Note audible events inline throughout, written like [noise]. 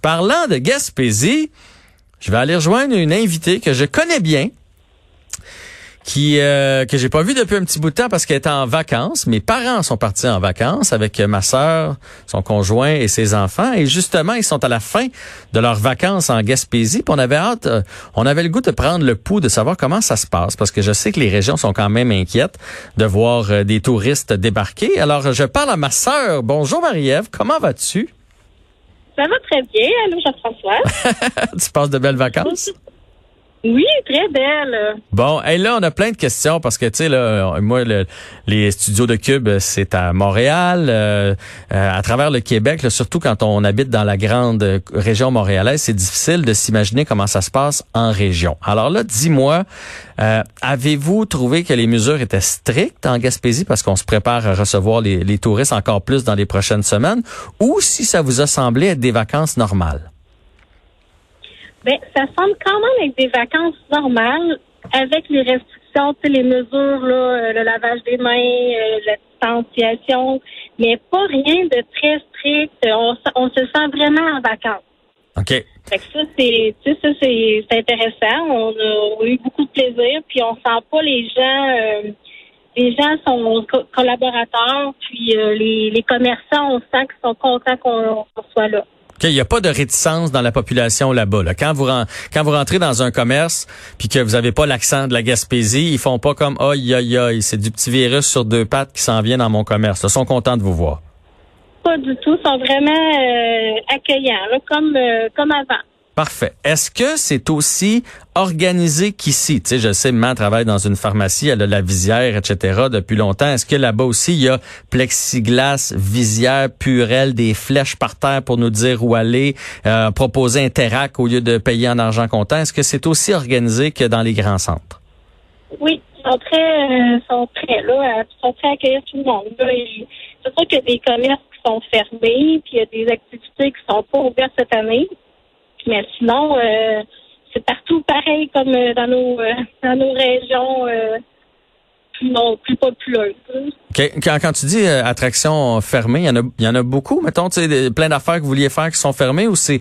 parlant de Gaspésie, je vais aller rejoindre une invitée que je connais bien, qui euh, que j'ai pas vu depuis un petit bout de temps parce qu'elle était en vacances. Mes parents sont partis en vacances avec ma sœur, son conjoint et ses enfants. Et justement, ils sont à la fin de leurs vacances en Gaspésie. Puis on avait hâte, euh, on avait le goût de prendre le pouls, de savoir comment ça se passe, parce que je sais que les régions sont quand même inquiètes de voir euh, des touristes débarquer. Alors, je parle à ma sœur. Bonjour Marie-Ève, comment vas-tu? Ça va très bien. Allô, Jean-François. [laughs] tu passes de belles vacances? [laughs] Oui, très belle. Bon, et là, on a plein de questions parce que, tu sais, là, moi, les studios de Cube, c'est à Montréal, euh, euh, à travers le Québec, surtout quand on habite dans la grande région montréalaise, c'est difficile de s'imaginer comment ça se passe en région. Alors là, dis-moi, euh, avez-vous trouvé que les mesures étaient strictes en Gaspésie parce qu'on se prépare à recevoir les, les touristes encore plus dans les prochaines semaines? Ou si ça vous a semblé être des vacances normales? Ben, ça semble quand même être des vacances normales avec les restrictions, les mesures, là, euh, le lavage des mains, euh, la distanciation, mais pas rien de très strict. On, on se sent vraiment en vacances. OK. Fait que ça, c'est, ça, c'est, intéressant. On a, eu beaucoup de plaisir, puis on sent pas les gens. Euh, les gens sont collaborateurs, puis les, les commerçants, on sent qu'ils sont contents qu'on soit là. Il n'y a pas de réticence dans la population là-bas. Quand vous quand vous rentrez dans un commerce puis que vous n'avez pas l'accent de la Gaspésie, ils font pas comme oh aïe aïe, c'est du petit virus sur deux pattes qui s'en vient dans mon commerce. Ils sont contents de vous voir. Pas du tout, ils sont vraiment euh, accueillants, comme euh, comme avant. Parfait. Est-ce que c'est aussi organisé qu'ici? Tu sais, je sais, maman travaille dans une pharmacie, elle a la visière, etc. depuis longtemps. Est-ce que là-bas aussi, il y a plexiglas, visière, purelle, des flèches par terre pour nous dire où aller, euh, proposer un terrac au lieu de payer en argent comptant? Est-ce que c'est aussi organisé que dans les grands centres? Oui, ils sont très, euh, sont très là, ils sont très accueillis tout le monde. C'est sûr qu'il y a des commerces qui sont fermés, puis il y a des activités qui sont pas ouvertes cette année. Mais sinon, euh, c'est partout pareil comme euh, dans nos euh, dans nos régions plus, non, plus populeuses. Quand, quand, tu dis attractions fermées, il y en a il y en a beaucoup, mettons, tu sais, plein d'affaires que vous vouliez faire qui sont fermées ou c'est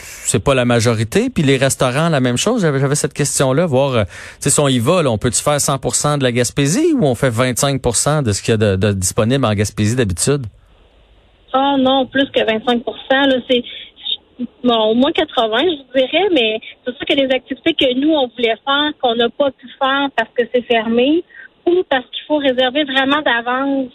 c'est pas la majorité? Puis les restaurants, la même chose. J'avais, cette question-là, voir, tu sais, si on y va, on peut-tu faire 100% de la Gaspésie ou on fait 25% de ce qu'il y a de, disponible en Gaspésie d'habitude? Ah non, plus que 25 là, c'est bon, au moins 80, je dirais, mais c'est sûr que les activités que nous, on voulait faire, qu'on n'a pas pu faire parce que c'est fermé, ou parce qu'il faut réserver vraiment d'avance,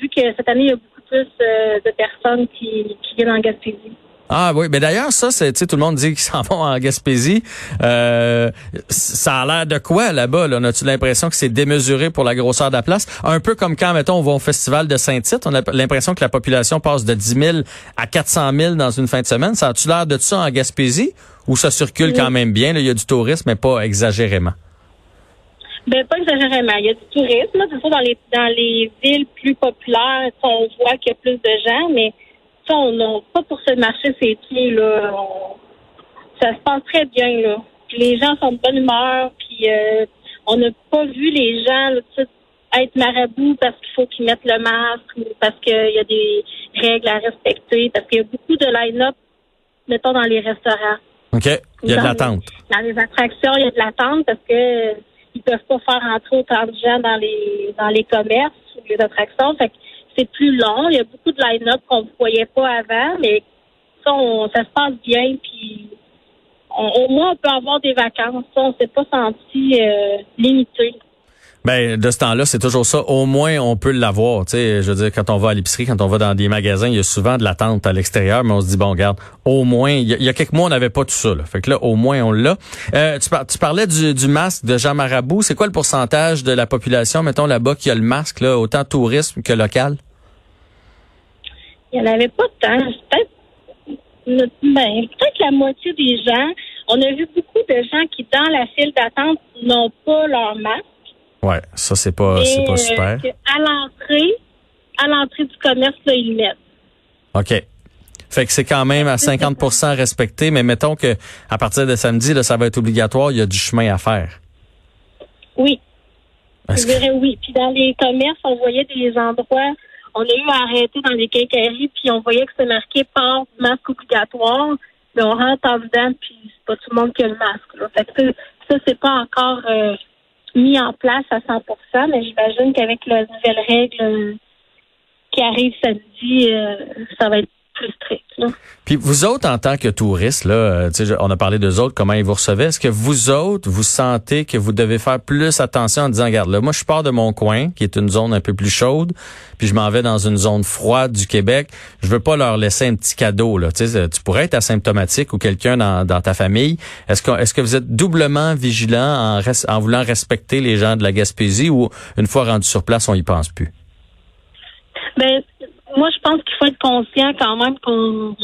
vu que cette année, il y a beaucoup plus euh, de personnes qui, qui viennent en Gaspésie. Ah oui, mais d'ailleurs ça, c'est tout le monde dit qu'ils [laughs] s'en vont en Gaspésie. Euh, ça a l'air de quoi là-bas là? On a-tu l'impression que c'est démesuré pour la grosseur de la place? Un peu comme quand mettons on va au festival de Saint-Tite, on a l'impression que la population passe de 10 000 à 400 000 dans une fin de semaine. Ça a-tu l'air de ça en Gaspésie? Ou ça circule quand même bien Il y a du tourisme, mais pas exagérément. Ben pas exagérément. Il y a du tourisme. C'est ça dans les dans les villes plus populaires, on voit qu'il y a plus de gens, mais on n'a pas pour se marcher ses pieds, là. ça se passe très bien, là. les gens sont de bonne humeur, puis euh, on n'a pas vu les gens être marabouts parce qu'il faut qu'ils mettent le masque ou parce qu'il y a des règles à respecter, parce qu'il y a beaucoup de line-up, mettons, dans les restaurants. OK. Il y a de l'attente. Dans les attractions, il y a de l'attente parce que ils peuvent pas faire entrer autant de gens dans les dans les commerces ou les attractions. Fait c'est plus long. Il y a beaucoup de line-up qu'on ne voyait pas avant, mais ça, ça se passe bien. Puis au moins, on peut avoir des vacances. Ça, on s'est pas senti euh, limité. Ben de ce temps-là, c'est toujours ça. Au moins, on peut l'avoir. Tu sais, je veux dire, quand on va à l'épicerie, quand on va dans des magasins, il y a souvent de l'attente à l'extérieur, mais on se dit bon, regarde, au moins, il y, a quelques mois, on n'avait pas tout ça. Là. Fait que là, au moins, on l'a. Euh, tu, parlais du, masque de Jean Marabout. C'est quoi le pourcentage de la population, mettons là-bas, qui a le masque là, autant tourisme que local? il n'y en avait pas tant. Peut-être ben, peut-être la moitié des gens. On a vu beaucoup de gens qui, dans la file d'attente, n'ont pas leur masque. Ouais, ça c'est pas, c'est pas super. à l'entrée, à l'entrée du commerce, là, ils mettent. OK. Fait que c'est quand même à 50% respecté, mais mettons que à partir de samedi, là, ça va être obligatoire, il y a du chemin à faire. Oui. Je dirais oui. Puis dans les commerces, on voyait des endroits on a eu à arrêter dans les quincailleries, puis on voyait que c'était marqué port masque obligatoire. Mais on rentre en dedans, puis c'est pas tout le monde qui a le masque. Là. Fait que ça, c'est pas encore euh, mis en place à 100 mais j'imagine qu'avec la nouvelle règle qui arrive samedi, euh, ça va être plus. Puis vous autres, en tant que touristes, là, euh, on a parlé d'eux autres, comment ils vous recevaient. Est-ce que vous autres, vous sentez que vous devez faire plus attention en disant, regarde, là, moi, je pars de mon coin, qui est une zone un peu plus chaude, puis je m'en vais dans une zone froide du Québec. Je veux pas leur laisser un petit cadeau. Là. Tu, tu pourrais être asymptomatique ou quelqu'un dans, dans ta famille. Est-ce que, est-ce que vous êtes doublement vigilant en, en voulant respecter les gens de la Gaspésie ou une fois rendu sur place, on y pense plus? Ben, moi, je pense qu'il faut être conscient quand même qu'on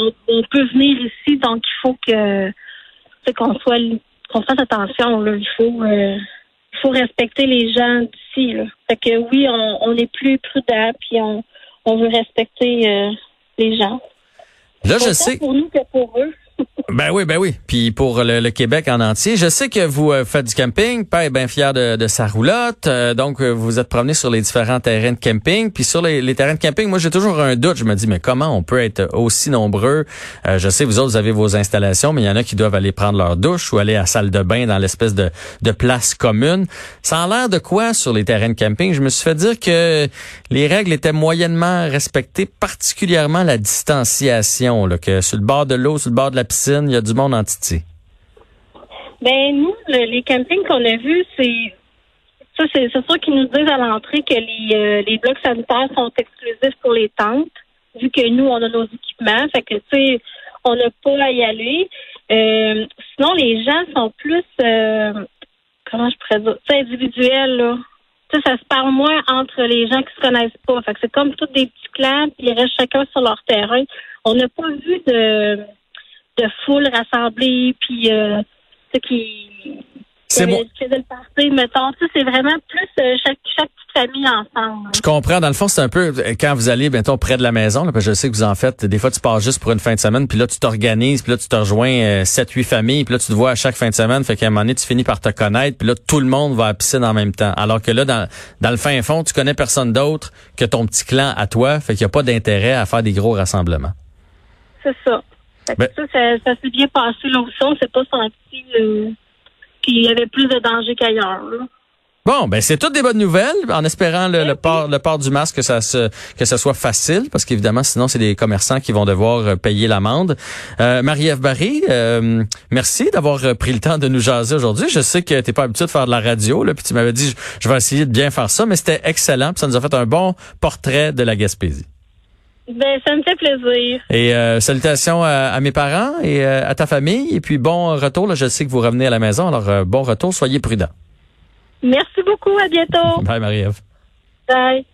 peut venir ici, donc il faut que qu'on soit qu'on fasse attention. Là. Il faut euh, il faut respecter les gens d'ici. Fait que oui, on, est plus prudent, puis on, on veut respecter euh, les gens. Là, je sais. Pour nous que pour eux. Ben oui, ben oui. Puis pour le, Québec en entier, je sais que vous euh, faites du camping. Père est bien fier de, sa roulotte. Euh, donc, euh, vous êtes promené sur les différents terrains de camping. Puis sur les, terrains de camping, moi, j'ai toujours un doute. Je me dis, mais comment on peut être aussi nombreux? je sais, vous autres, vous avez vos installations, mais il y en a qui doivent aller prendre leur douche ou aller à la salle de bain dans l'espèce de, de place commune. Ça a l'air de quoi sur les terrains de camping? Je me suis fait dire que les règles étaient moyennement respectées, particulièrement la distanciation, là, que sur le bord de l'eau, sur le bord de la piscine, il y a du monde en Titi. Ben nous, les campings qu'on a vus, c'est ça, c'est sûr qu'ils nous disent à l'entrée que les, euh, les blocs sanitaires sont exclusifs pour les tentes, vu que nous, on a nos équipements. Fait que, tu sais, on n'a pas à y aller. Euh, sinon, les gens sont plus, euh, comment je pourrais dire, individuels, là. sais, ça se parle moins entre les gens qui se connaissent pas. Fait que c'est comme tous des petits clans, puis ils restent chacun sur leur terrain. On n'a pas vu de de foule rassemblée, puis euh, ce qui c'est bon. le party, mettons. C'est vraiment plus euh, chaque, chaque petite famille ensemble. Je comprends. Dans le fond, c'est un peu euh, quand vous allez, mettons, près de la maison, là, parce que je sais que vous en faites, des fois, tu pars juste pour une fin de semaine, puis là, tu t'organises, puis là, tu te rejoins euh, 7-8 familles, puis là, tu te vois à chaque fin de semaine, fait qu'à un moment donné, tu finis par te connaître, puis là, tout le monde va à la piscine en même temps. Alors que là, dans, dans le fin fond, tu connais personne d'autre que ton petit clan à toi, fait qu'il n'y a pas d'intérêt à faire des gros rassemblements. C'est ça. Ben- ça, ça, s'est bien passé là aussi. On s'est pas senti euh, qu'il y avait plus de danger qu'ailleurs. Bon, ben c'est toutes des bonnes nouvelles, en espérant le, port, le port du masque que ça se, que ça soit facile, parce qu'évidemment, sinon c'est des commerçants qui vont devoir euh, payer l'amende. Euh, Marie-Ève Barry, euh, merci d'avoir pris le temps de nous jaser aujourd'hui. Je sais que t'es pas habitué de faire de la radio, là, puis tu m'avais dit je, vais essayer de bien faire ça, mais c'était excellent, puis ça nous a fait un bon portrait de la Gaspésie. Ben, ça me fait plaisir. Et euh, salutations à, mes parents et euh, à ta famille. Et puis bon retour. Là, je sais que vous revenez à la maison. Alors euh, bon retour. Soyez prudents. Merci beaucoup. À bientôt. [laughs] Bye Marie-Ève. Bye.